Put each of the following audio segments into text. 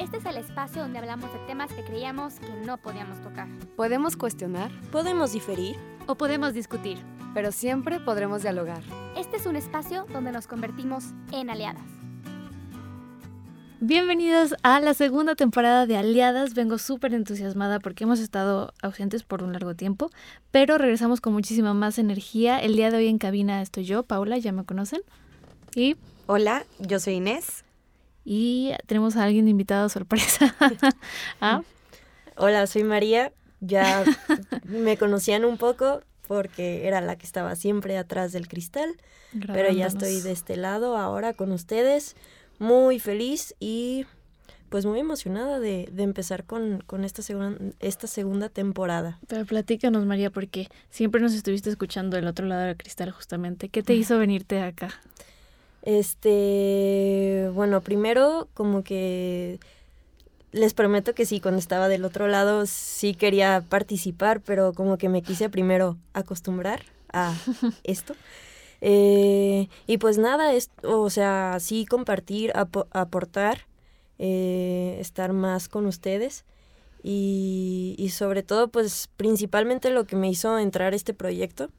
Este es el espacio donde hablamos de temas que creíamos que no podíamos tocar. Podemos cuestionar, podemos diferir o podemos discutir, pero siempre podremos dialogar. Este es un espacio donde nos convertimos en aliadas. Bienvenidos a la segunda temporada de Aliadas. Vengo súper entusiasmada porque hemos estado ausentes por un largo tiempo, pero regresamos con muchísima más energía. El día de hoy en cabina estoy yo, Paula, ya me conocen. Y. Hola, yo soy Inés. Y tenemos a alguien invitado sorpresa. ¿Ah? Hola, soy María. Ya me conocían un poco porque era la que estaba siempre atrás del cristal, pero ya estoy de este lado ahora con ustedes, muy feliz y pues muy emocionada de, de empezar con, con esta, segunda, esta segunda temporada. Pero platícanos, María, porque siempre nos estuviste escuchando del otro lado del cristal justamente. ¿Qué te hizo venirte acá? Este, bueno, primero como que les prometo que sí, cuando estaba del otro lado sí quería participar, pero como que me quise primero acostumbrar a esto. Eh, y pues nada, es, o sea, sí compartir, aportar, eh, estar más con ustedes. Y, y sobre todo, pues principalmente lo que me hizo entrar a este proyecto,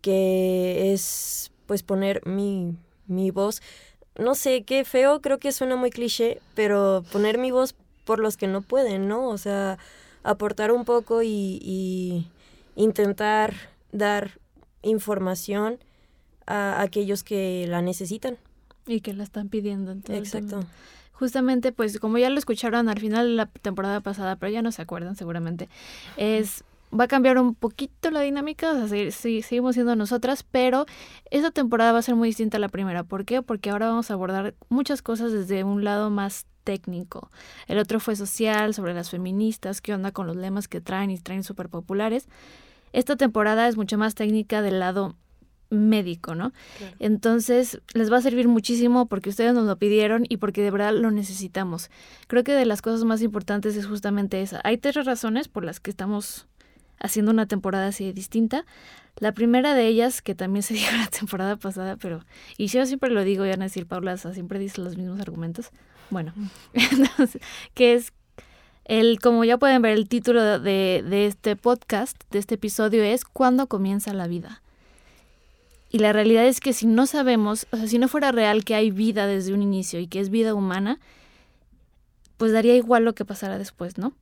que es pues poner mi, mi voz, no sé, qué feo, creo que suena muy cliché, pero poner mi voz por los que no pueden, ¿no? O sea, aportar un poco y, intentar dar información a aquellos que la necesitan. Y que la están pidiendo. Exacto. Justamente, pues como ya lo escucharon al final de la temporada pasada, pero ya no se acuerdan seguramente, es va a cambiar un poquito la dinámica, o sea, sí, seguimos siendo nosotras, pero esta temporada va a ser muy distinta a la primera. ¿Por qué? Porque ahora vamos a abordar muchas cosas desde un lado más técnico. El otro fue social, sobre las feministas, qué onda con los lemas que traen y traen súper populares. Esta temporada es mucho más técnica del lado médico, ¿no? Entonces, les va a servir muchísimo porque ustedes nos lo pidieron y porque de verdad lo necesitamos. Creo que de las cosas más importantes es justamente esa. Hay tres razones por las que estamos haciendo una temporada así distinta. La primera de ellas, que también se dijo la temporada pasada, pero, y yo siempre lo digo, ya a decir, Paula, siempre dice los mismos argumentos. Bueno, entonces, que es el, como ya pueden ver, el título de, de este podcast, de este episodio es ¿Cuándo comienza la vida? Y la realidad es que si no sabemos, o sea, si no fuera real que hay vida desde un inicio y que es vida humana, pues daría igual lo que pasara después, ¿no?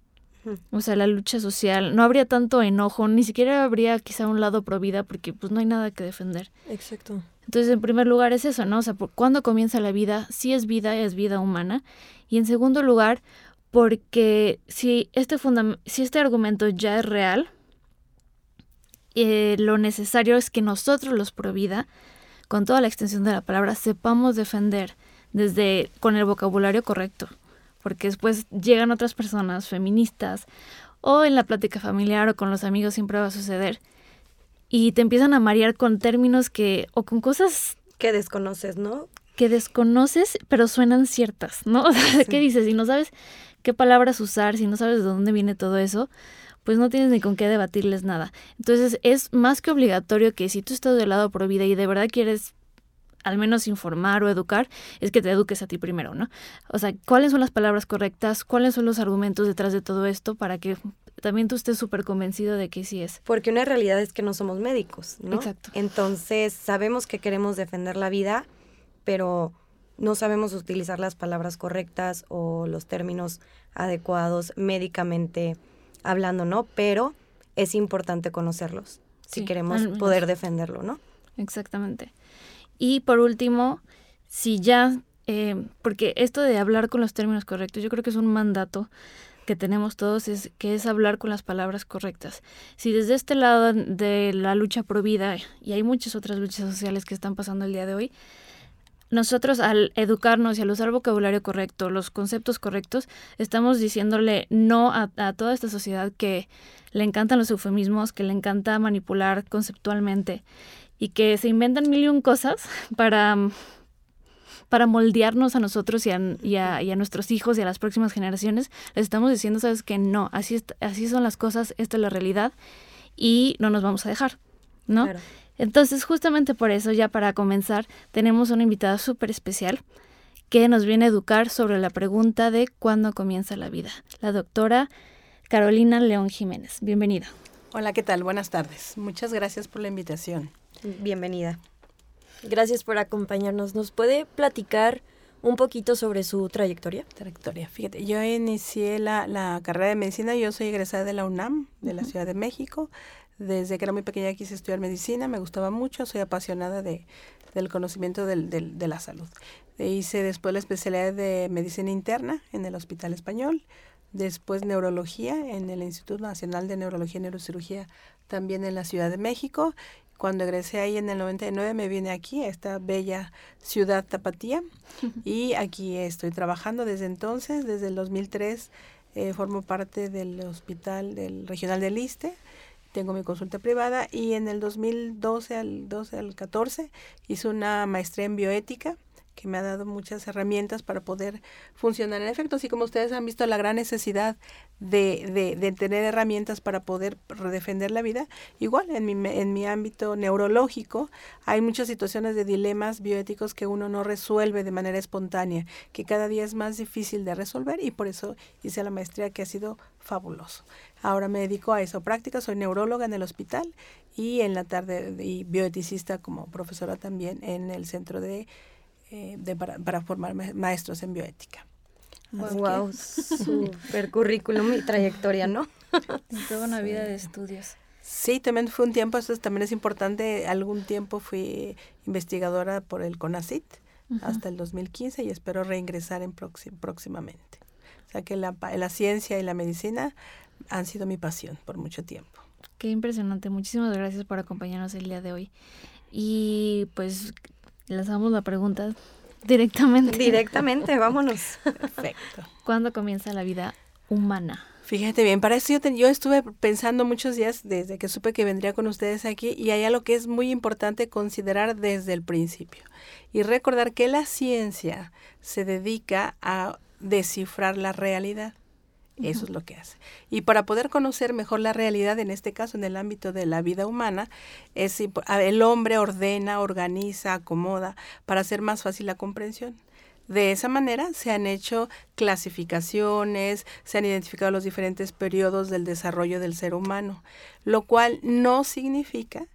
O sea, la lucha social, no habría tanto enojo, ni siquiera habría quizá un lado pro vida porque pues no hay nada que defender. Exacto. Entonces, en primer lugar es eso, ¿no? O sea, ¿cuándo comienza la vida? Si es vida, es vida humana. Y en segundo lugar, porque si este, si este argumento ya es real, eh, lo necesario es que nosotros los pro vida, con toda la extensión de la palabra, sepamos defender desde con el vocabulario correcto porque después llegan otras personas feministas o en la plática familiar o con los amigos siempre va a suceder y te empiezan a marear con términos que o con cosas que desconoces, ¿no? Que desconoces, pero suenan ciertas, ¿no? O sea, ¿qué dices? Si no sabes qué palabras usar, si no sabes de dónde viene todo eso, pues no tienes ni con qué debatirles nada. Entonces es más que obligatorio que si tú estás del lado pro vida y de verdad quieres al menos informar o educar, es que te eduques a ti primero, ¿no? O sea, ¿cuáles son las palabras correctas? ¿Cuáles son los argumentos detrás de todo esto para que también tú estés súper convencido de que sí es? Porque una realidad es que no somos médicos, ¿no? Exacto. Entonces, sabemos que queremos defender la vida, pero no sabemos utilizar las palabras correctas o los términos adecuados médicamente hablando, ¿no? Pero es importante conocerlos si queremos poder defenderlo, ¿no? Exactamente. Y por último, si ya, eh, porque esto de hablar con los términos correctos, yo creo que es un mandato que tenemos todos, es que es hablar con las palabras correctas. Si desde este lado de la lucha por vida, y hay muchas otras luchas sociales que están pasando el día de hoy, nosotros al educarnos y al usar vocabulario correcto, los conceptos correctos, estamos diciéndole no a, toda esta sociedad que le encantan los eufemismos, que le encanta manipular conceptualmente y que se inventan mil y un cosas para, para moldearnos a nosotros y a, y, a, nuestros hijos y a las próximas generaciones, les estamos diciendo, sabes que no, así, así son las cosas, esta es la realidad y no nos vamos a dejar, ¿no? Entonces, justamente por eso, ya para comenzar, tenemos una invitada súper especial que nos viene a educar sobre la pregunta de cuándo comienza la vida. La doctora Carolina León Jiménez. Bienvenida. Hola, ¿qué tal? Buenas tardes. Muchas gracias por la invitación. Bienvenida. Gracias por acompañarnos. ¿Nos puede platicar un poquito sobre su trayectoria? Trayectoria. Fíjate, yo inicié la, la carrera de medicina, yo soy egresada de la UNAM, de la Ciudad de México. Desde que era muy pequeña quise estudiar medicina, me gustaba mucho, soy apasionada de, del conocimiento del, del, de la salud. Hice después la especialidad de medicina interna en el Hospital Español, después neurología en el Instituto Nacional de Neurología y Neurocirugía también en la Ciudad de México. Cuando egresé ahí en el 99 me vine aquí, a esta bella ciudad tapatía, y aquí estoy trabajando desde entonces, desde el 2003 eh, formo parte del hospital del regional del Iste, tengo mi consulta privada y en el 2012 al 12 al 14 hice una maestría en bioética que me ha dado muchas herramientas para poder funcionar en efecto, así como ustedes han visto la gran necesidad de, de, de tener herramientas para poder redefender la vida, igual en mi, en mi ámbito neurológico hay muchas situaciones de dilemas bioéticos que uno no resuelve de manera espontánea, que cada día es más difícil de resolver y por eso hice la maestría que ha sido fabuloso. Ahora me dedico a eso, práctica, soy neuróloga en el hospital y en la tarde y bioeticista como profesora también en el centro de eh, de, para, para, formar maestros en bioética. wow, super currículum y trayectoria, ¿no? Toda una vida de estudios. Sí, también fue un tiempo, eso también es importante, algún tiempo fui investigadora por el CONACIT uh -huh. hasta el 2015 y espero reingresar en próxim, próximamente. O sea que la, la ciencia y la medicina han sido mi pasión por mucho tiempo. Qué impresionante, muchísimas gracias por acompañarnos el día de hoy. Y pues lanzamos la pregunta directamente. Directamente, vámonos. Perfecto. ¿Cuándo comienza la vida humana? Fíjate bien, para eso yo, te, yo, estuve pensando muchos días desde que supe que vendría con ustedes aquí y hay algo que es muy importante considerar desde el principio y recordar que la ciencia se dedica a descifrar la realidad. Eso uh -huh. es lo que hace. Y para poder conocer mejor la realidad, en este caso en el ámbito de la vida humana, es, el hombre ordena, organiza, acomoda para hacer más fácil la comprensión. De esa manera se han hecho clasificaciones, se han identificado los diferentes periodos del desarrollo del ser humano, lo cual no significa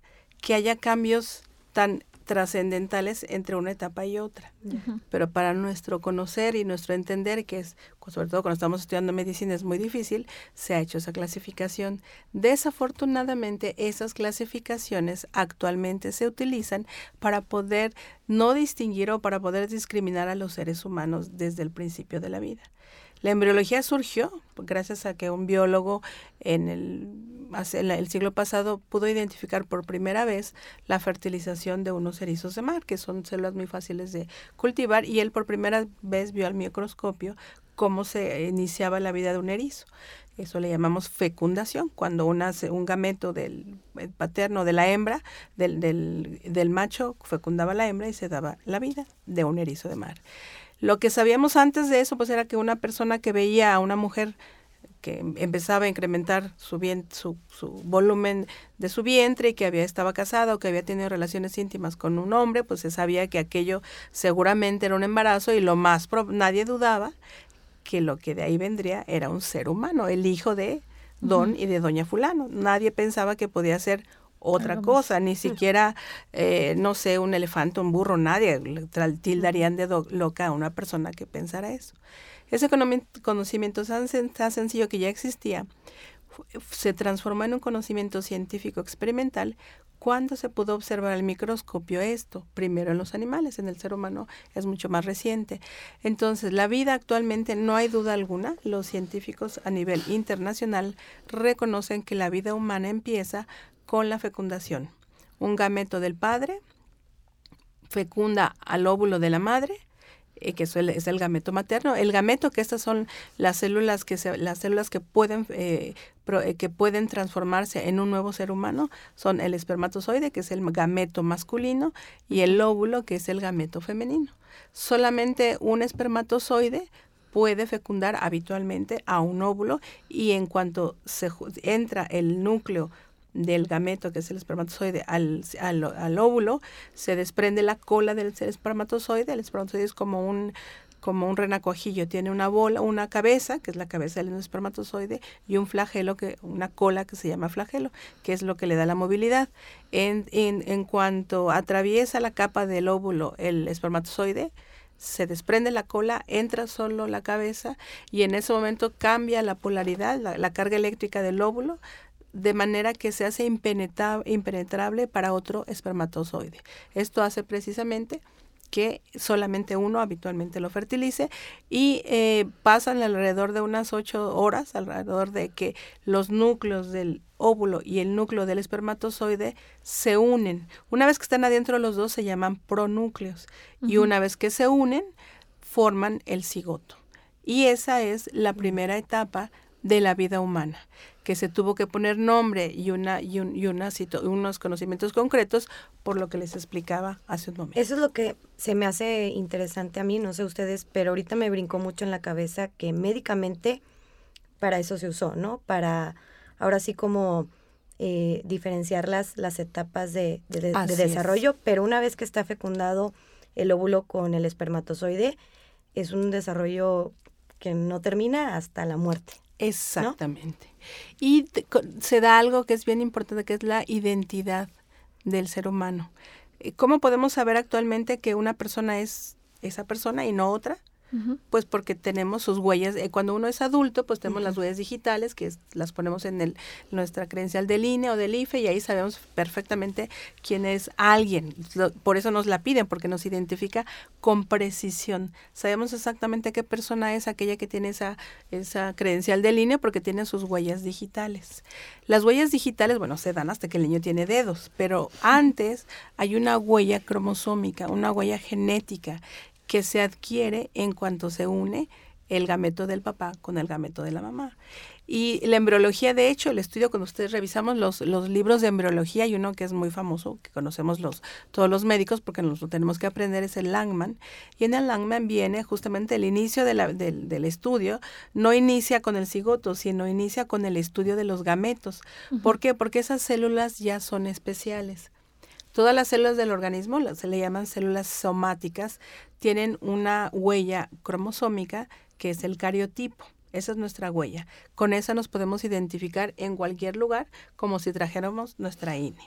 que haya cambios tan trascendentales entre una etapa y otra. Uh -huh. Pero para nuestro conocer y nuestro entender, que es, sobre todo cuando estamos estudiando medicina, es muy difícil, se ha hecho esa clasificación. Desafortunadamente, esas clasificaciones actualmente se utilizan para poder no distinguir o para poder discriminar a los seres humanos desde el principio de la vida. La embriología surgió gracias a que un biólogo en el, el siglo pasado pudo identificar por primera vez la fertilización de unos erizos de mar, que son células muy fáciles de cultivar, y él por primera vez vio al microscopio cómo se iniciaba la vida de un erizo. Eso le llamamos fecundación, cuando una, un gameto del paterno de la hembra, del, del, del macho, fecundaba la hembra y se daba la vida de un erizo de mar. Lo que sabíamos antes de eso, pues era que una persona que veía a una mujer que empezaba a incrementar su, bien, su, su volumen de su vientre y que había estaba casada o que había tenido relaciones íntimas con un hombre, pues se sabía que aquello seguramente era un embarazo y lo más nadie dudaba que lo que de ahí vendría era un ser humano, el hijo de don uh -huh. y de doña fulano. Nadie pensaba que podía ser otra Algo cosa, más. ni siquiera, eh, no sé, un elefante, un burro, nadie tildarían de loca a una persona que pensara eso. Ese conocimiento tan, tan sencillo que ya existía se transformó en un conocimiento científico experimental cuando se pudo observar al microscopio esto, primero en los animales, en el ser humano es mucho más reciente. Entonces, la vida actualmente no hay duda alguna, los científicos a nivel internacional reconocen que la vida humana empieza con la fecundación. Un gameto del padre fecunda al óvulo de la madre, eh, que es el, gameto materno. El gameto, que estas son las células que se, las células que pueden eh, eh, que pueden transformarse en un nuevo ser humano, son el espermatozoide, que es el gameto masculino, y el óvulo, que es el gameto femenino. Solamente un espermatozoide puede fecundar habitualmente a un óvulo y en cuanto se entra el núcleo del gameto, que es el espermatozoide, al, al, óvulo, se desprende la cola del espermatozoide. El espermatozoide es como un como un renacuajillo, tiene una bola, una cabeza, que es la cabeza del espermatozoide, y un flagelo, que, una cola que se llama flagelo, que es lo que le da la movilidad. En, en, en cuanto atraviesa la capa del óvulo el espermatozoide, se desprende la cola, entra solo la cabeza y en ese momento cambia la polaridad, la, la carga eléctrica del óvulo, de manera que se hace impenetrable para otro espermatozoide. Esto hace precisamente que solamente uno habitualmente lo fertilice y eh, pasan alrededor de unas ocho horas, alrededor de que los núcleos del óvulo y el núcleo del espermatozoide se unen. Una vez que están adentro los dos se llaman pronúcleos y una vez que se unen forman el cigoto. Y esa es la primera etapa de la vida humana que se tuvo que poner nombre y una y, un, y una unos conocimientos concretos por lo que les explicaba hace un momento. Eso es lo que se me hace interesante a mí, no sé ustedes, pero ahorita me brincó mucho en la cabeza que médicamente para eso se usó, ¿no? Para ahora sí como eh, diferenciar las, las etapas de, de, desarrollo, pero una vez que está fecundado el óvulo con el espermatozoide, es un desarrollo que no termina hasta la muerte. Exactamente. Y se da algo que es bien importante, que es la identidad del ser humano. Eh, ¿Cómo podemos saber actualmente que una persona es esa persona y no otra? Pues porque tenemos sus huellas. Eh, cuando uno es adulto, pues tenemos las huellas digitales que las ponemos en el, nuestra credencial del INE o del IFE y ahí sabemos perfectamente quién es alguien. por eso nos la piden, porque nos identifica con precisión. Sabemos exactamente qué persona es aquella que tiene esa, esa credencial del INE porque tiene sus huellas digitales. Las huellas digitales, bueno, se dan hasta que el niño tiene dedos, pero antes hay una huella cromosómica, una huella genética que se adquiere en cuanto se une el gameto del papá con el gameto de la mamá. Y la embriología, de hecho, el estudio, cuando ustedes revisamos los, los libros de embriología, hay uno que es muy famoso, que conocemos los, todos los médicos, porque nos lo tenemos que aprender, es el Langman. Y en el Langman viene justamente el inicio de la, del estudio, no inicia con el cigoto, sino inicia con el estudio de los gametos. ¿Por qué? Porque esas células ya son especiales. Todas las células del organismo, se le llaman células somáticas, tienen una huella cromosómica que es el cariotipo. Esa es nuestra huella. Con esa nos podemos identificar en cualquier lugar como si trajéramos nuestra INE.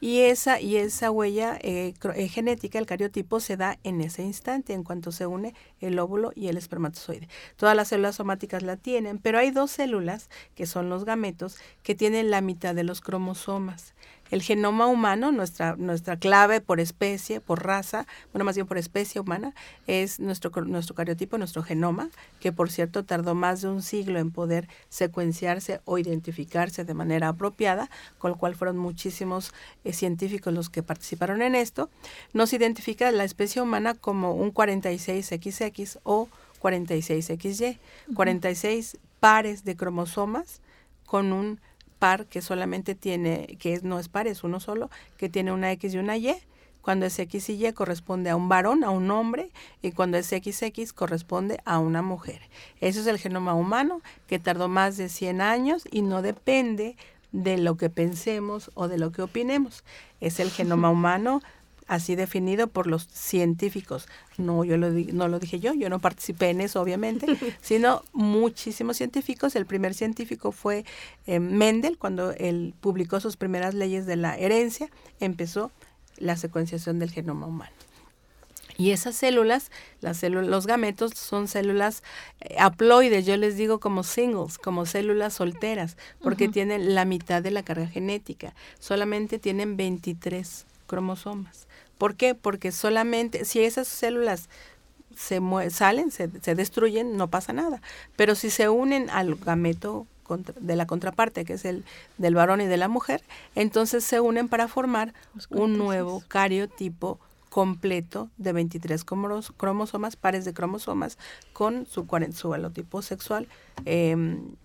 Y esa, y esa huella eh, eh, genética, el cariotipo, se da en ese instante, en cuanto se une el óvulo y el espermatozoide. Todas las células somáticas la tienen, pero hay dos células, que son los gametos, que tienen la mitad de los cromosomas el genoma humano, nuestra, nuestra clave por especie, por raza, bueno, más bien por especie humana, es nuestro, nuestro cariotipo, nuestro genoma, que por cierto tardó más de un siglo en poder secuenciarse o identificarse de manera apropiada, con lo cual fueron muchísimos eh, científicos los que participaron en esto. Nos identifica la especie humana como un 46XX o 46XY, 46 pares de cromosomas con un par que solamente tiene, que es, no es par, es uno solo, que tiene una X y una Y. Cuando es X y Y corresponde a un varón, a un hombre, y cuando es XX corresponde a una mujer. Ese es el genoma humano que tardó más de 100 años y no depende de lo que pensemos o de lo que opinemos. Es el genoma humano así definido por los científicos. No, yo lo, no lo dije yo, yo no participé en eso, obviamente, sino muchísimos científicos. El primer científico fue eh, Mendel, cuando él publicó sus primeras leyes de la herencia, empezó la secuenciación del genoma humano. Y esas células, las células, los gametos son células eh, haploides, yo les digo como singles, como células solteras, porque tienen la mitad de la carga genética. Solamente tienen 23 cromosomas. ¿Por qué? Porque solamente si esas células se salen, se, destruyen, no pasa nada. Pero si se unen al gameto de la contraparte, que es el del varón y de la mujer, entonces se unen para formar un nuevo cariotipo completo de 23 cromosomas, pares de cromosomas, con su, su halotipo sexual XX em,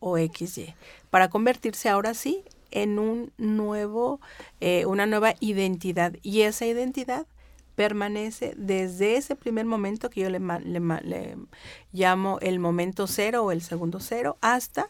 o XY, para convertirse ahora sí en un nuevo, eh, una nueva identidad. Y esa identidad permanece desde ese primer momento que yo le, le, llamo el momento cero o el segundo cero hasta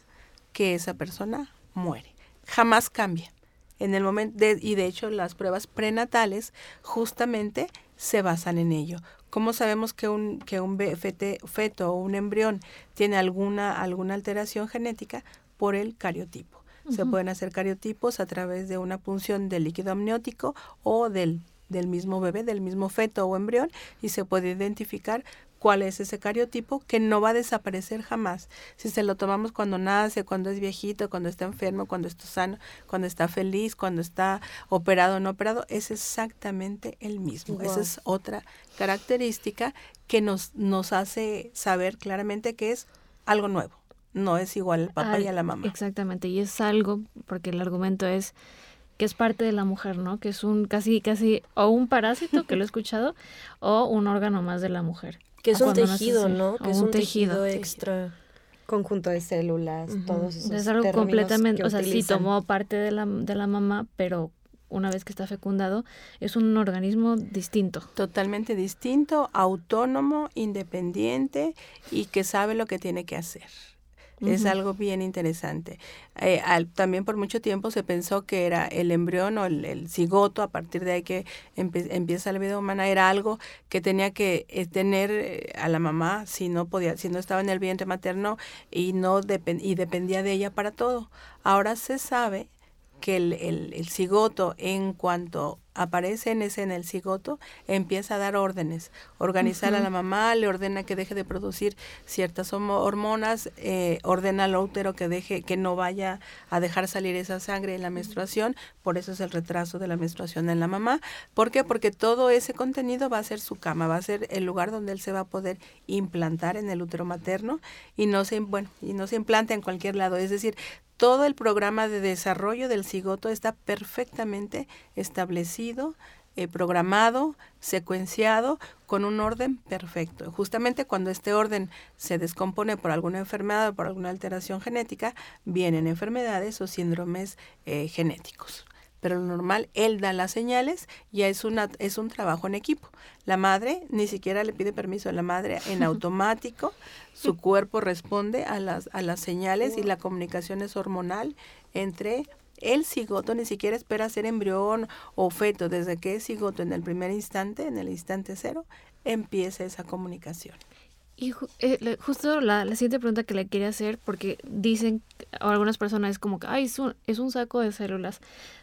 que esa persona muere. jamás cambia. En el momento y de hecho las pruebas prenatales justamente se basan en ello. ¿Cómo sabemos que un, que un feto o un embrión tiene alguna, alguna alteración genética? Por el cariotipo. Se pueden hacer cariotipos a través de una punción del líquido amniótico o del, del mismo bebé, del mismo feto o embrión, y se puede identificar cuál es ese cariotipo que no va a desaparecer jamás. Si se lo tomamos cuando nace, cuando es viejito, cuando está enfermo, cuando está sano, cuando está feliz, cuando está operado o no operado, es exactamente el mismo. Esa es otra característica que nos, nos hace saber claramente que es algo nuevo. No es igual al papá y a la mamá. Exactamente, y es algo, porque el argumento es que es parte de la mujer, ¿no? Que es un casi, casi, o un parásito, que lo he escuchado, o un órgano más de la mujer. Que es un tejido, ¿no? Que es un, tejido, extra. Conjunto de células, todos esos Es algo completamente, o sea, sí tomó parte de la, de la mamá, pero una vez que está fecundado, es un organismo distinto. Totalmente distinto, autónomo, independiente y que sabe lo que tiene que hacer. Es algo bien interesante. Eh, también por mucho tiempo se pensó que era el embrión o el, cigoto, a partir de ahí que empieza la vida humana, era algo que tenía que eh, tener eh, a la mamá si no podía, si no estaba en el vientre materno y no y dependía de ella para todo. Ahora se sabe que el, el, cigoto, en cuanto aparece en ese en el cigoto, empieza a dar órdenes. Organizar a la mamá, le ordena que deje de producir ciertas hormonas, eh, ordena al útero que deje, que no vaya a dejar salir esa sangre en la menstruación, por eso es el retraso de la menstruación en la mamá. ¿Por qué? Porque todo ese contenido va a ser su cama, va a ser el lugar donde él se va a poder implantar en el útero materno y no se, bueno, y no se implanta en cualquier lado. Es decir, todo el programa de desarrollo del cigoto está perfectamente establecido, eh, programado, secuenciado, con un orden perfecto. Justamente cuando este orden se descompone por alguna enfermedad o por alguna alteración genética, vienen enfermedades o síndromes eh, genéticos pero lo normal, él da las señales y es, una, es un trabajo en equipo. La madre ni siquiera le pide permiso a la madre en automático, su cuerpo responde a las, a las señales y la comunicación es hormonal entre el cigoto, ni siquiera espera ser embrión o feto, desde que es cigoto en el primer instante, en el instante cero, empieza esa comunicación. Y eh, justo la, la, siguiente pregunta que le quería hacer, porque dicen, algunas personas es como que, ay, es un, es un saco de células,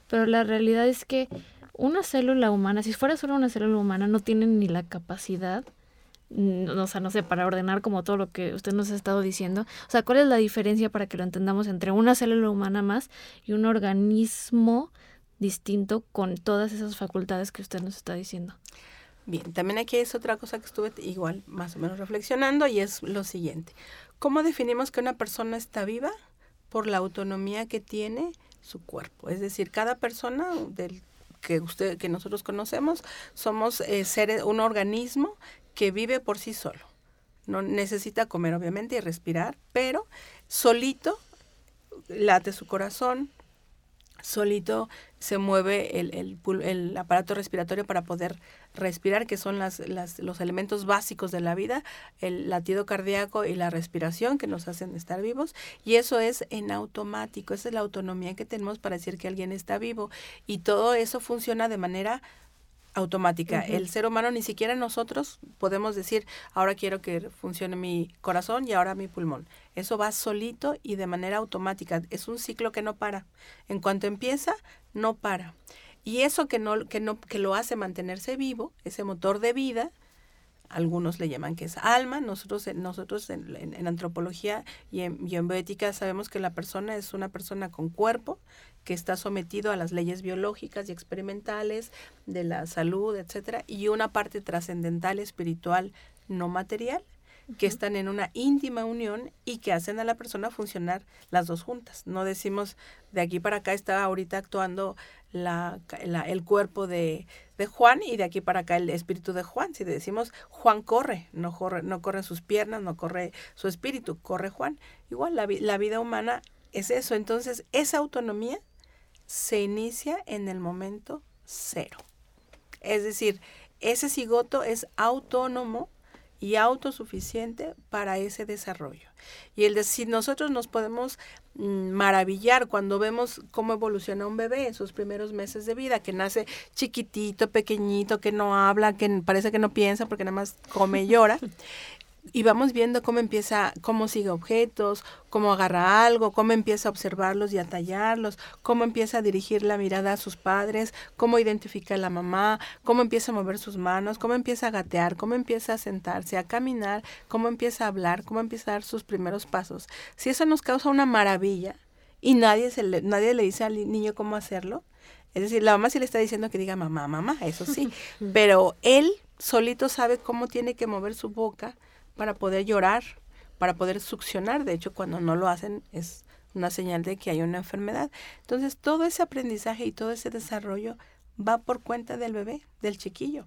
pero la realidad es que una célula humana, si fuera solo una célula humana, no tiene ni la capacidad, no, o sea, no sé, para ordenar como todo lo que usted nos ha estado diciendo. O sea, ¿cuál es la diferencia para que lo entendamos entre una célula humana más y un organismo distinto con todas esas facultades que usted nos está diciendo? Bien, también aquí es otra cosa que estuve igual más o menos reflexionando y es lo siguiente. ¿Cómo definimos que una persona está viva? Por la autonomía que tiene su cuerpo. Es decir, cada persona del que usted que nosotros conocemos somos eh, seres un organismo que vive por sí solo. No necesita comer obviamente y respirar, pero solito late su corazón, solito se mueve el, el, el, aparato respiratorio para poder respirar, que son las, las, los elementos básicos de la vida, el latido cardíaco y la respiración que nos hacen estar vivos, y eso es en automático, esa es la autonomía que tenemos para decir que alguien está vivo, y todo eso funciona de manera automática. El ser humano, ni siquiera nosotros podemos decir, ahora quiero que funcione mi corazón y ahora mi pulmón. Eso va solito y de manera automática. Es un ciclo que no para. En cuanto empieza, no para. Y eso que no, que no, que lo hace mantenerse vivo, ese motor de vida, algunos le llaman que es alma, nosotros, nosotros en, antropología y en, bioética sabemos que la persona es una persona con cuerpo que está sometido a las leyes biológicas y experimentales de la salud, etcétera, y una parte trascendental, espiritual, no material, que están en una íntima unión y que hacen a la persona funcionar las dos juntas. No decimos de aquí para acá está ahorita actuando la, el cuerpo de, de, Juan y de aquí para acá el espíritu de Juan. Si decimos Juan corre, no corre, no corren sus piernas, no corre su espíritu, corre Juan. Igual la, la vida humana es eso. Entonces, esa autonomía se inicia en el momento cero. Es decir, ese cigoto es autónomo y autosuficiente para ese desarrollo. Y el decir, nosotros nos podemos mm, maravillar cuando vemos cómo evoluciona un bebé en sus primeros meses de vida, que nace chiquitito, pequeñito, que no habla, que parece que no piensa porque nada más come y llora. y vamos viendo cómo empieza, cómo sigue objetos, cómo agarra algo, cómo empieza a observarlos y a tallarlos, cómo empieza a dirigir la mirada a sus padres, cómo identifica a la mamá, cómo empieza a mover sus manos, cómo empieza a gatear, cómo empieza a sentarse, a caminar, cómo empieza a hablar, cómo empieza a dar sus primeros pasos. Si eso nos causa una maravilla y nadie, se le, nadie le dice al niño cómo hacerlo, es decir, la mamá sí le está diciendo que diga mamá, mamá, eso sí, pero él solito sabe cómo tiene que mover su boca, para poder llorar, para poder succionar. De hecho, cuando no lo hacen es una señal de que hay una enfermedad. Entonces, todo ese aprendizaje y todo ese desarrollo va por cuenta del bebé, del chiquillo.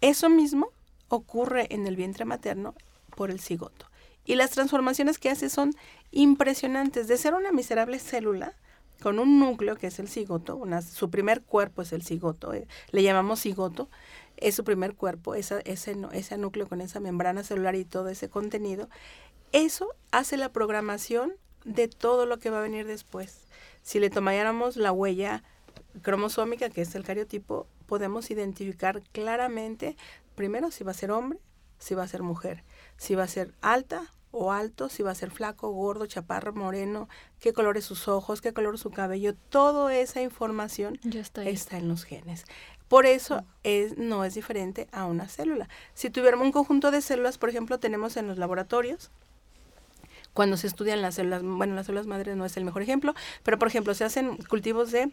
Eso mismo ocurre en el vientre materno por el cigoto. Y las transformaciones que hace son impresionantes. De ser una miserable célula, con un núcleo que es el cigoto, su primer cuerpo es el cigoto, eh, le llamamos cigoto, es su primer cuerpo, esa, ese, ese núcleo con esa membrana celular y todo ese contenido, eso hace la programación de todo lo que va a venir después. Si le tomáramos la huella cromosómica, que es el cariotipo, podemos identificar claramente, primero, si va a ser hombre, si va a ser mujer, si va a ser alta o alto, si va a ser flaco, gordo, chaparro, moreno, qué color es sus ojos, qué color es su cabello, toda esa información está, en los genes. Por eso es, no es diferente a una célula. Si tuviéramos un conjunto de células, por ejemplo, tenemos en los laboratorios, cuando se estudian las células, bueno, las células madres no es el mejor ejemplo, pero por ejemplo, se hacen cultivos de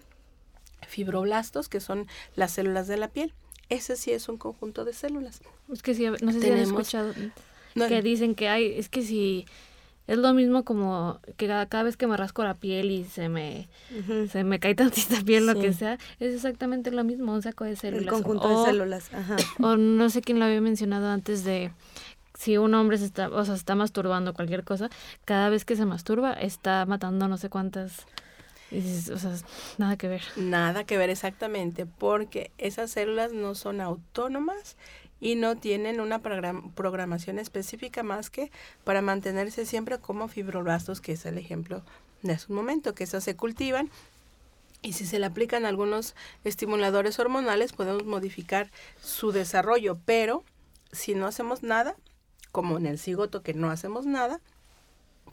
fibroblastos, que son las células de la piel. Ese sí es un conjunto de células. Es que sí, no sé si han escuchado que dicen que hay, es que si es lo mismo como que cada, vez que me rasco la piel y se me, se me cae tantita piel, lo que sea, es exactamente lo mismo, un saco de células. El conjunto de células, ajá. O no sé quién lo había mencionado antes de si un hombre se está, o sea, está masturbando cualquier cosa, cada vez que se masturba está matando no sé cuántas... O sea, nada que ver. Nada que ver exactamente, porque esas células no son autónomas y no tienen una programación específica más que para mantenerse siempre como fibroblastos, que es el ejemplo de hace un momento, que esas se cultivan y si se le aplican algunos estimuladores hormonales podemos modificar su desarrollo, pero si no hacemos nada, como en el cigoto que no hacemos nada,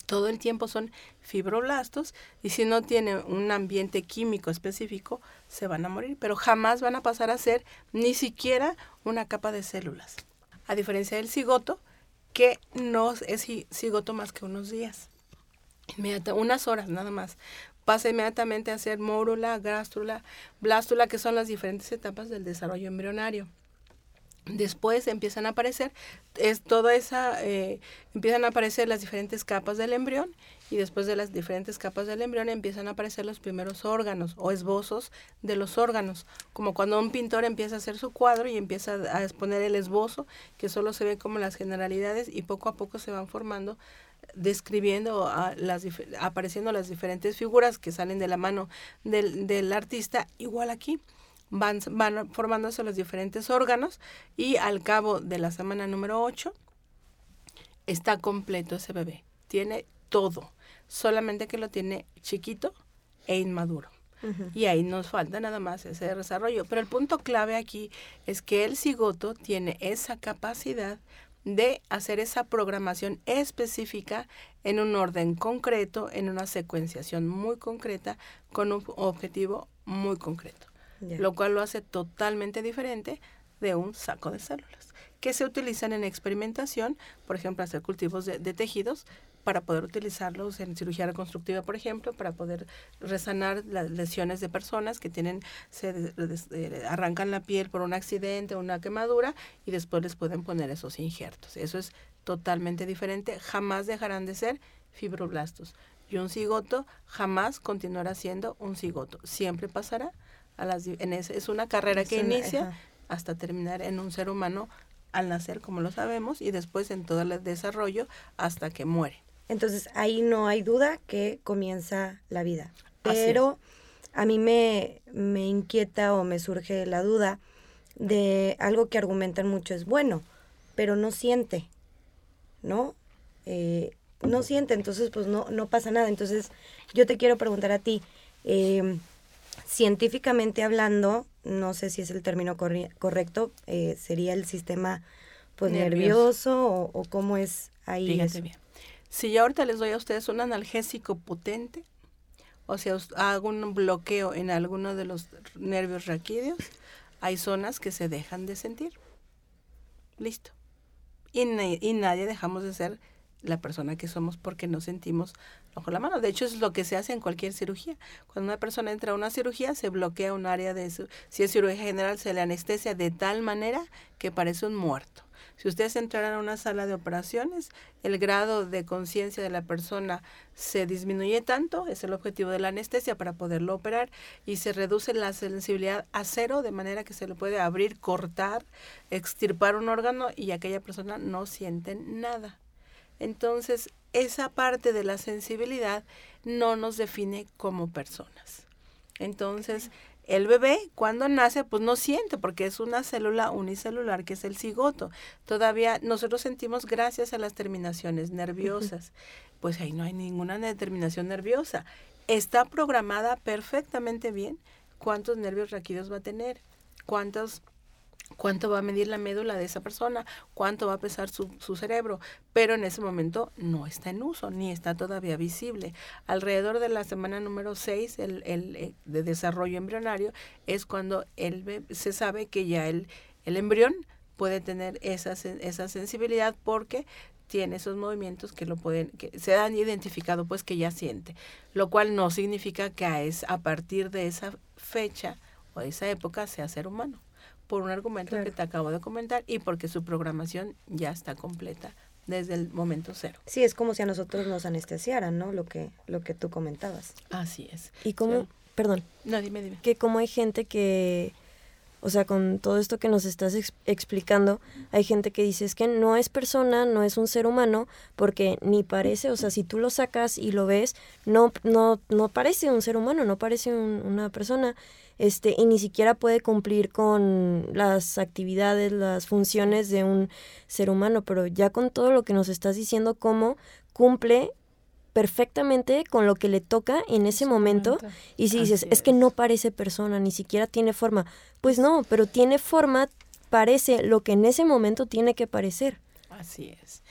todo el tiempo son fibroblastos y si no tiene un ambiente químico específico se van a morir, pero jamás van a pasar a ser ni siquiera una capa de células. A diferencia del cigoto, que no es cigoto más que unos días, unas horas nada más. Pasa inmediatamente a ser mórula, gástrula, blástula, que son las diferentes etapas del desarrollo embrionario. Después empiezan a aparecer, es toda esa, eh, empiezan a aparecer las diferentes capas del embrión y después de las diferentes capas del embrión empiezan a aparecer los primeros órganos o esbozos de los órganos, como cuando un pintor empieza a hacer su cuadro y empieza a exponer el esbozo, que solo se ve como las generalidades y poco a poco se van formando describiendo a las, apareciendo las diferentes figuras que salen de la mano del, del artista, igual aquí van, van formándose los diferentes órganos y al cabo de la semana número 8 está completo ese bebé. Tiene todo, solamente que lo tiene chiquito e inmaduro. Y ahí nos falta nada más ese desarrollo. Pero el punto clave aquí es que el cigoto tiene esa capacidad de hacer esa programación específica en un orden concreto, en una secuenciación muy concreta, con un objetivo muy concreto lo cual lo hace totalmente diferente de un saco de células, que se utilizan en experimentación, por ejemplo, hacer cultivos de, tejidos para poder utilizarlos en cirugía reconstructiva, por ejemplo, para poder resanar las lesiones de personas que tienen, se eh, arrancan la piel por un accidente una quemadura y después les pueden poner esos injertos. Eso es totalmente diferente, jamás dejarán de ser fibroblastos. Y un cigoto jamás continuará siendo un cigoto, siempre pasará a las, en es una carrera que inicia hasta terminar en un ser humano al nacer, como lo sabemos, y después en todo el desarrollo hasta que muere. Entonces ahí no hay duda que comienza la vida. Pero a mí me, me inquieta o me surge la duda de algo que argumentan mucho es bueno, pero no siente. ¿no? Eh, no siente, entonces pues no, no pasa nada. Entonces yo te quiero preguntar a ti, eh, científicamente hablando, no sé si es el término correcto, eh, sería el sistema pues nervioso, o, o, cómo es ahí. Fíjate bien. Si yo ahorita les doy a ustedes un analgésico potente, o sea, hago un bloqueo en alguno de los nervios raquídeos, hay zonas que se dejan de sentir. Listo. Y, y nadie dejamos de ser la persona que somos porque no sentimos ojo la mano. De hecho, es lo que se hace en cualquier cirugía. Cuando una persona entra a una cirugía, se bloquea un área de su, si es cirugía general, se le anestesia de tal manera que parece un muerto. Si ustedes entraran a una sala de operaciones, el grado de conciencia de la persona se disminuye tanto, es el objetivo de la anestesia para poderlo operar, y se reduce la sensibilidad a cero, de manera que se le puede abrir, cortar, extirpar un órgano y aquella persona no siente nada. Entonces, esa parte de la sensibilidad no nos define como personas. Entonces, el bebé cuando nace pues no siente porque es una célula unicelular que es el cigoto. Todavía nosotros sentimos gracias a las terminaciones nerviosas. Pues ahí no hay ninguna determinación nerviosa. Está programada perfectamente bien cuántos nervios raquídeos va a tener, cuántos cuánto va a medir la médula de esa persona, cuánto va a pesar su, su, cerebro, pero en ese momento no está en uso, ni está todavía visible. Alrededor de la semana número 6 el, el, eh, de desarrollo embrionario es cuando el, se sabe que ya el, el embrión puede tener esa, esa sensibilidad porque tiene esos movimientos que lo pueden, que se han identificado pues que ya siente, lo cual no significa que es a partir de esa fecha o esa época sea ser humano por un argumento que te acabo de comentar y porque su programación ya está completa desde el momento cero. Sí, es como si a nosotros nos anestesiaran, ¿no? Lo que, lo que tú comentabas. Así es. Y como, perdón. No, dime, dime. Que como hay gente que, o sea, con todo esto que nos estás explicando, hay gente que dice es que no es persona, no es un ser humano, porque ni parece, o sea, si tú lo sacas y lo ves, no, no, no parece un ser humano, no parece una persona este, y ni siquiera puede cumplir con las actividades, las funciones de un ser humano, pero ya con todo lo que nos estás diciendo, cómo cumple perfectamente con lo que le toca en ese momento. Y si dices, es. que no parece persona, ni siquiera tiene forma. Pues no, pero tiene forma, parece lo que en ese momento tiene que parecer. Así es.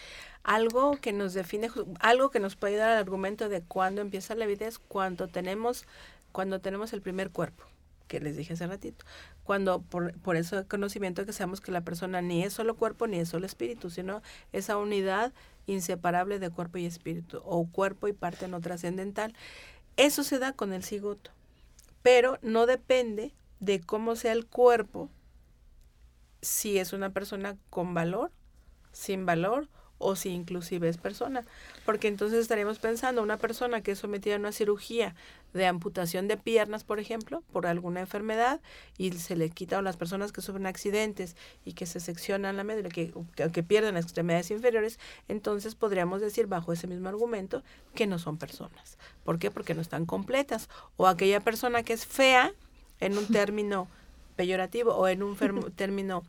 Algo que nos define, algo que nos puede dar el argumento de cuándo empieza la vida es cuando tenemos, cuando tenemos el primer cuerpo que les dije hace ratito. Cuando por, por ese conocimiento que sabemos que la persona ni es solo cuerpo ni es solo espíritu, sino esa unidad inseparable de cuerpo y espíritu, o cuerpo y parte no trascendental. Eso se da con el cigoto, pero no depende de cómo sea el cuerpo, si es una persona con valor, sin valor o si inclusive es persona. Porque entonces estaríamos pensando, una persona que es sometida a una cirugía de amputación de piernas, por ejemplo, por alguna enfermedad, y se le quita a las personas que sufren accidentes y que se seccionan la médula, que, que, pierden las extremidades inferiores, entonces podríamos decir bajo ese mismo argumento que no son personas. ¿Por qué? Porque no están completas. O aquella persona que es fea, en un término peyorativo o en un término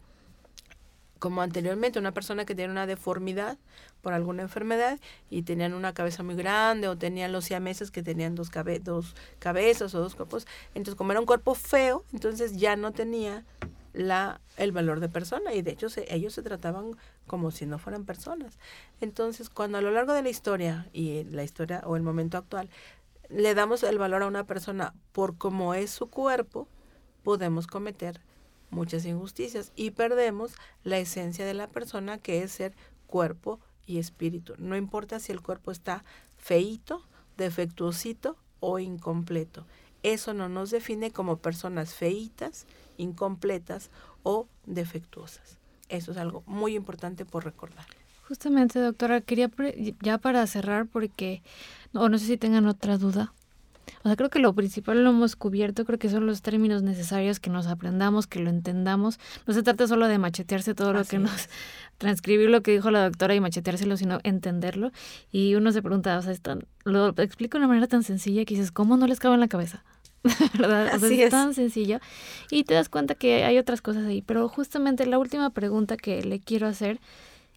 como anteriormente, una persona que tiene una deformidad por alguna enfermedad y tenían una cabeza muy grande o tenían los siameses que tenían dos, dos cabezas o dos cuerpos. Entonces, como era un cuerpo feo, entonces ya no tenía la, el valor de persona y de hecho ellos se trataban como si no fueran personas. Entonces, cuando a lo largo de la historia y la historia o el momento actual le damos el valor a una persona por cómo es su cuerpo, podemos cometer muchas injusticias y perdemos la esencia de la persona que es ser cuerpo y espíritu. No importa si el cuerpo está feito, defectuosito o incompleto. Eso no nos define como personas feitas, incompletas o defectuosas. Eso es algo muy importante por recordar. Justamente, doctora, quería ya para cerrar porque, o no sé si tengan otra duda, o sea, creo que lo principal lo hemos cubierto, creo que son los términos necesarios que nos aprendamos, que lo entendamos. No se trata solo de machetearse todo lo que nos... transcribir lo que dijo la doctora y macheteárselo, sino entenderlo. Y uno se pregunta, o sea, lo explico de una manera tan sencilla que dices, ¿cómo no les cabe en la cabeza? ¿verdad? Así es, tan sencillo. Y te das cuenta que hay otras cosas ahí. Pero justamente la última pregunta que le quiero hacer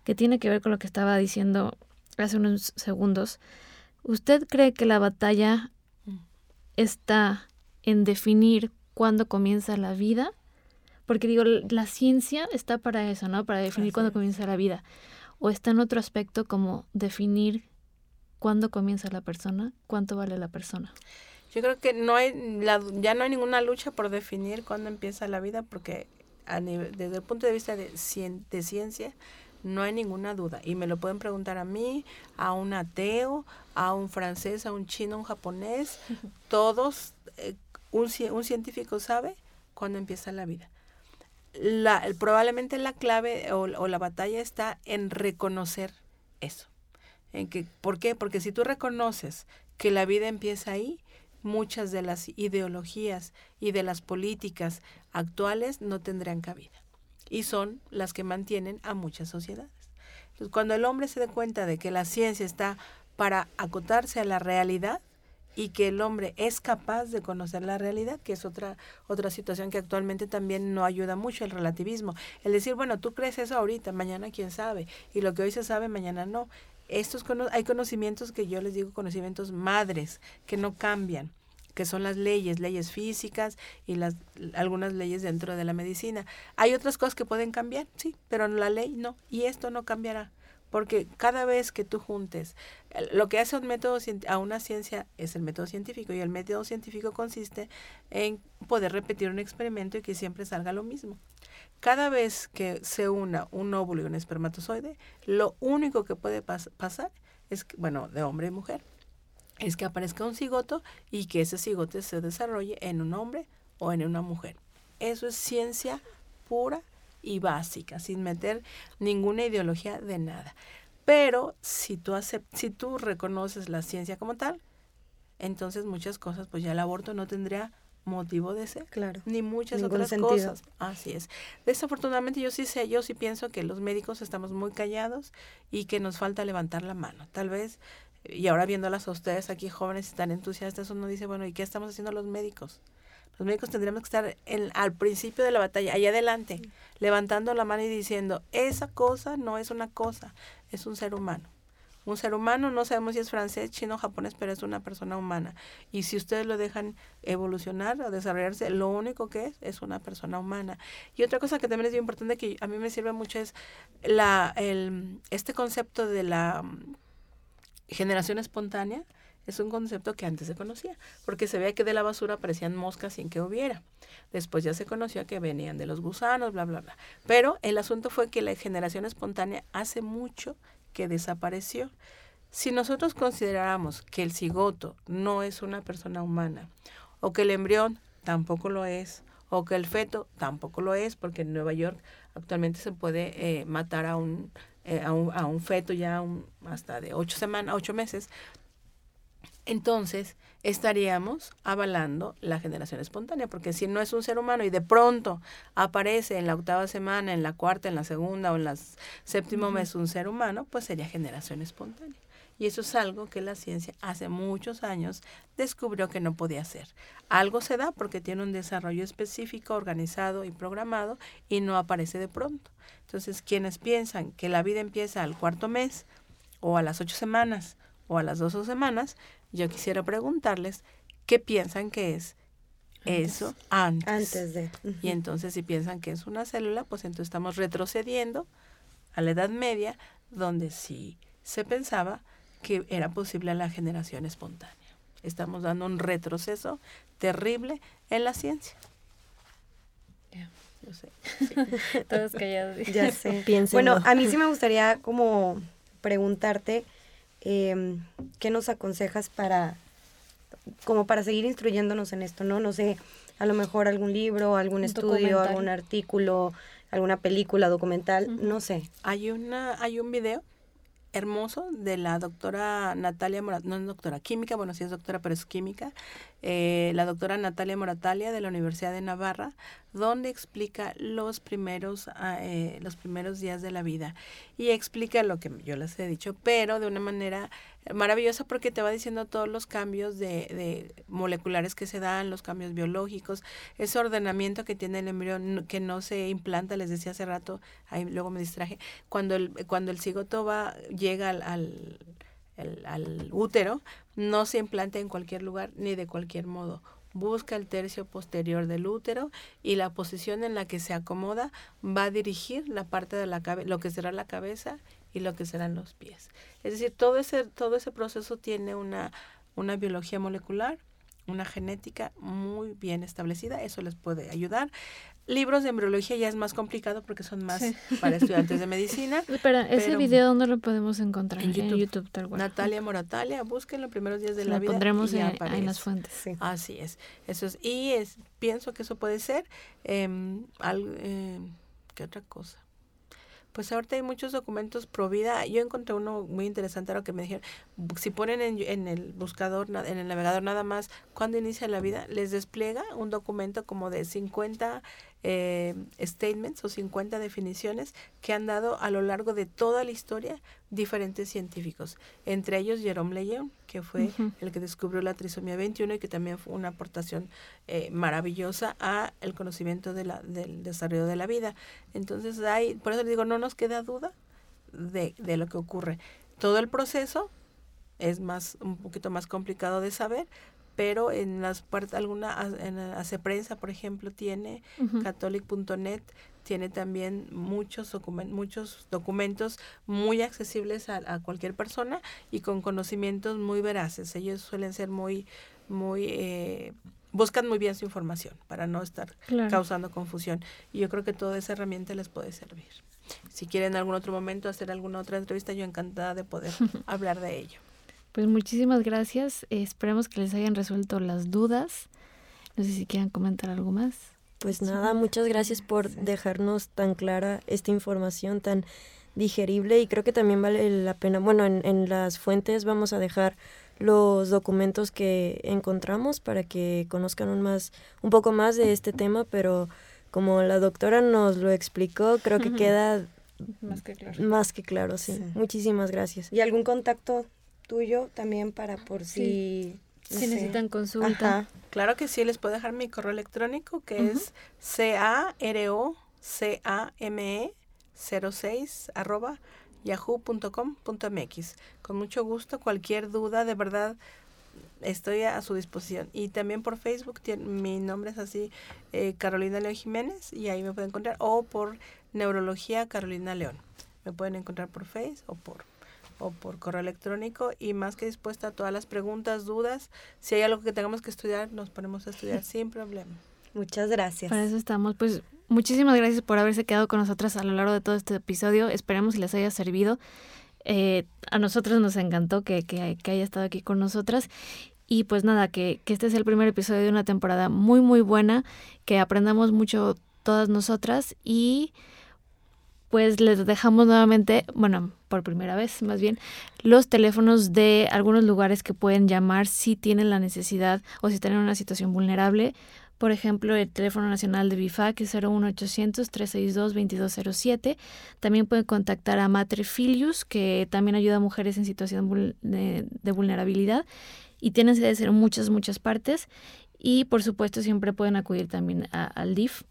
que tiene que ver con lo que estaba diciendo hace unos segundos. ¿Usted cree que la batalla. Está en definir cuándo comienza la vida? Porque digo, la ciencia está para eso, ¿no? Para definir Así cuándo es. comienza la vida. ¿O está en otro aspecto como definir cuándo comienza la persona, cuánto vale la persona? Yo creo que no hay la- ya no hay ninguna lucha por definir cuándo empieza la vida porque a nivel- desde el punto de vista de, cien- de ciencia no hay ninguna duda y me lo pueden preguntar a mí, a un ateo, a un francés, a un chino, a un japonés, todos eh, un, un científico sabe cuándo empieza la vida. La, probablemente la clave o, o la batalla está en reconocer eso. En que, ¿Por qué? Porque si tú reconoces que la vida empieza ahí, muchas de las ideologías y de las políticas actuales no tendrán cabida. Y son las que mantienen a muchas sociedades. Cuando el hombre se dé cuenta de que la ciencia está para acotarse a la realidad y que el hombre es capaz de conocer la realidad, que es otra otra situación que actualmente también no ayuda mucho el relativismo. El decir, bueno, tú crees eso ahorita, mañana quién sabe, y lo que hoy se sabe, mañana no. Estos hay conocimientos que yo les digo conocimientos madres, que no cambian que son las leyes, leyes físicas y las algunas leyes dentro de la medicina. Hay otras cosas que pueden cambiar, sí, pero la ley no, y esto no cambiará, porque cada vez que tú juntes el- lo que hace un método a una ciencia es el método científico y el método científico consiste en poder repetir un experimento y que siempre salga lo mismo. Cada vez que se una un óvulo y un espermatozoide, lo único que puede pas- pasar es, bueno, de hombre y mujer, es que aparezca un cigoto y que ese cigote se desarrolle en un hombre o en una mujer. Eso es ciencia pura y básica, sin meter ninguna ideología de nada. Pero si tú, acep- si tú reconoces la ciencia como tal, entonces muchas cosas, pues ya el aborto no tendría motivo de ser Claro. ni muchas otras sentido. cosas. Así es. Desafortunadamente yo sí sé, yo sí pienso que los médicos estamos muy callados y que nos falta levantar la mano. Tal vez, y ahora viéndolas a ustedes aquí jóvenes y tan entusiastas, uno dice, bueno, ¿y qué estamos haciendo los médicos? Los médicos tendríamos que estar en- al principio de la batalla, ahí adelante, levantando la mano y diciendo, esa cosa no es una cosa, es un ser humano. Un ser humano, no sabemos si es francés, chino japonés, pero es una persona humana. Y si ustedes lo dejan evolucionar o desarrollarse, lo único que es es una persona humana. Y otra cosa que también es muy importante que a mí me sirve mucho es la, el, este concepto de la generación espontánea. Es un concepto que antes se conocía, porque se veía que de la basura aparecían moscas sin que hubiera. Después ya se conoció que venían de los gusanos, bla, bla, bla. Pero el asunto fue que la generación espontánea hace mucho que desapareció. Si nosotros consideráramos que el cigoto no es una persona humana, o que el embrión tampoco lo es, o que el feto tampoco lo es, porque en Nueva York actualmente se puede eh, matar a un, eh, a un, a un feto ya un- hasta de ocho semanas, ocho meses, entonces estaríamos avalando la generación espontánea, porque si no es un ser humano y de pronto aparece en la octava semana, en la cuarta, en la segunda o en la séptimo mes un ser humano, pues sería generación espontánea. Y eso es algo que la ciencia hace muchos años descubrió que no podía hacer. Algo se da porque tiene un desarrollo específico, organizado y programado y no aparece de pronto. Entonces, quienes piensan que la vida empieza al cuarto mes o a las ocho semanas o a las doce semanas, yo quisiera preguntarles qué piensan que es eso antes. Antes de. Y entonces si piensan que es una célula, pues entonces estamos retrocediendo a la Edad Media, donde sí se pensaba que era posible la generación espontánea. Estamos dando un retroceso terrible en la ciencia. Yo sé. Todos callados. Ya sé. Piénsenlo. Bueno, a mí sí me gustaría como preguntarte eh, qué nos aconsejas para como para seguir instruyéndonos en esto, ¿no? No sé, a lo mejor algún libro, algún estudio, algún artículo, alguna película, documental, no sé. Hay una, hay un video hermoso de la doctora Natalia Morat, no es doctora química, bueno sí es doctora, pero es química, eh, la doctora Natalia Moratalia de la Universidad de Navarra, donde explica los primeros, ah, eh, los primeros días de la vida. Y explica lo que yo les he dicho, pero de una manera maravillosa porque te va diciendo todos los cambios de, de moleculares que se dan, los cambios biológicos, ese ordenamiento que tiene el embrión que no se implanta, les decía hace rato, ahí luego me distraje, cuando el, cuando el cigoto va, llega al, al, al útero, no se implanta en cualquier lugar ni de cualquier modo. Busca el tercio posterior del útero y la posición en la que se acomoda va a dirigir la parte de la cabeza, lo que será la cabeza y lo que serán los pies. Es decir, todo ese, todo ese proceso tiene una, una biología molecular, una genética muy bien establecida, eso les puede ayudar. Libros de embriología ya es más complicado porque son más para estudiantes de medicina. Espera, ese video dónde lo podemos encontrar? En YouTube, en YouTube tal cual. Natalia Moratalia, busquen los primeros días de la Lo vida. pondremos y en, las fuentes. Así es. Eso es. Y es, pienso que eso puede ser. em, al- em, ¿Qué otra cosa? Pues ahorita hay muchos documentos pro vida. Yo encontré uno muy interesante ahora que me dijeron, si ponen en, el buscador, en el navegador nada más, cuando inicia la vida, les despliega un documento como de 50 eh, statements o 50 definiciones que han dado a lo largo de toda la historia diferentes científicos. Entre ellos Jerome Lejeune, que fue el que descubrió la trisomía 21 y que también fue una aportación eh, maravillosa a el conocimiento de la, del desarrollo de la vida. Entonces, hay, por eso les digo, no nos queda duda de, de lo que ocurre. Todo el proceso es más un poquito más complicado de saber, pero en las partes alguna en hace prensa, por ejemplo, tiene Ujú. catholic.net tiene también muchos documentos, muchos documentos muy accesibles a, a cualquier persona y con conocimientos muy veraces. Ellos suelen ser muy, muy, eh, buscan muy bien su información para no estar Claro. causando confusión. Y yo creo que toda esa herramienta les puede servir. Si quieren en algún otro momento hacer alguna otra entrevista, yo encantada de poder hablar de ello. Pues muchísimas gracias. Eh, esperemos que les hayan resuelto las dudas. No sé si quieran comentar algo más. Pues nada, muchas gracias por dejarnos tan clara esta información tan digerible y creo que también vale la pena, bueno, en, en las fuentes vamos a dejar los documentos que encontramos para que conozcan un, más, un poco más de este tema, pero como la doctora nos lo explicó, creo que queda Más que claro. más que claro, sí. Sí. Muchísimas gracias. ¿Y algún contacto tuyo también para por si... no Si sé. necesitan consulta. Ajá. Claro que sí, les puedo dejar mi correo electrónico que es C-A-R-O-C-A-M-E 06 arroba yahoo.com.mx. Con mucho gusto, cualquier duda, de verdad, estoy a su disposición. Y también por Facebook, tien- mi nombre es así, eh, Carolina León Jiménez, y ahí me pueden encontrar, o por Neurología Carolina León. Me pueden encontrar por Face o por o por correo electrónico y más que dispuesta a todas las preguntas, dudas. Si hay algo que tengamos que estudiar, nos ponemos a estudiar sin problema. Muchas gracias. Para eso estamos. Pues muchísimas gracias por haberse quedado con nosotras a lo largo de todo este episodio. Esperemos que les haya servido. Eh, a nosotros nos encantó que, que, que haya estado aquí con nosotras. Y pues nada, que, que este es el primer episodio de una temporada muy, muy buena, que aprendamos mucho todas nosotras y pues les dejamos nuevamente, bueno, por primera vez más bien, los teléfonos de algunos lugares que pueden llamar si tienen la necesidad o si tienen una situación vulnerable. Por ejemplo, el teléfono nacional de BIFAC es 01800-362-2207. También pueden contactar a Mater Filius, que también ayuda a mujeres en situación de, de vulnerabilidad. Y tienen sedes en muchas, muchas partes. Y por supuesto, siempre pueden acudir también al DIF.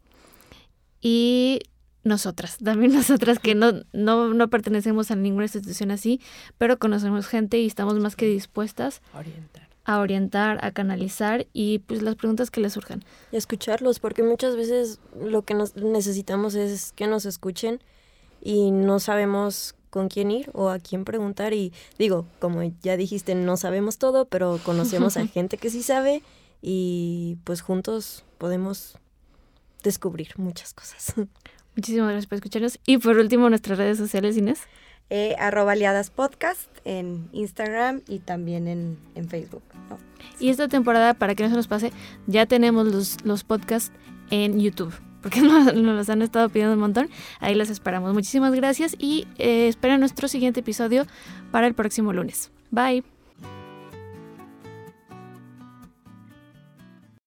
Y nosotras, también nosotras que no, no, no pertenecemos a ninguna institución así, pero conocemos gente y estamos más que dispuestas Orientar. a orientar, a canalizar y pues las preguntas que les surjan. y escucharlos, porque muchas veces lo que nos necesitamos es que nos escuchen y no sabemos con quién ir o a quién preguntar y digo, como ya dijiste, no sabemos todo, pero conocemos a gente que sí sabe y pues juntos podemos descubrir muchas cosas. Muchísimas gracias por escucharnos. Y por último, nuestras redes sociales, Inés. Eh, arroba aliadas podcast en Instagram y también en, en Facebook. ¿no? Y esta temporada, para que no se nos pase, ya tenemos los, los podcasts en YouTube. Porque nos, los han estado pidiendo un montón. Ahí los esperamos. Muchísimas gracias y eh, esperen nuestro siguiente episodio para el próximo lunes. Bye.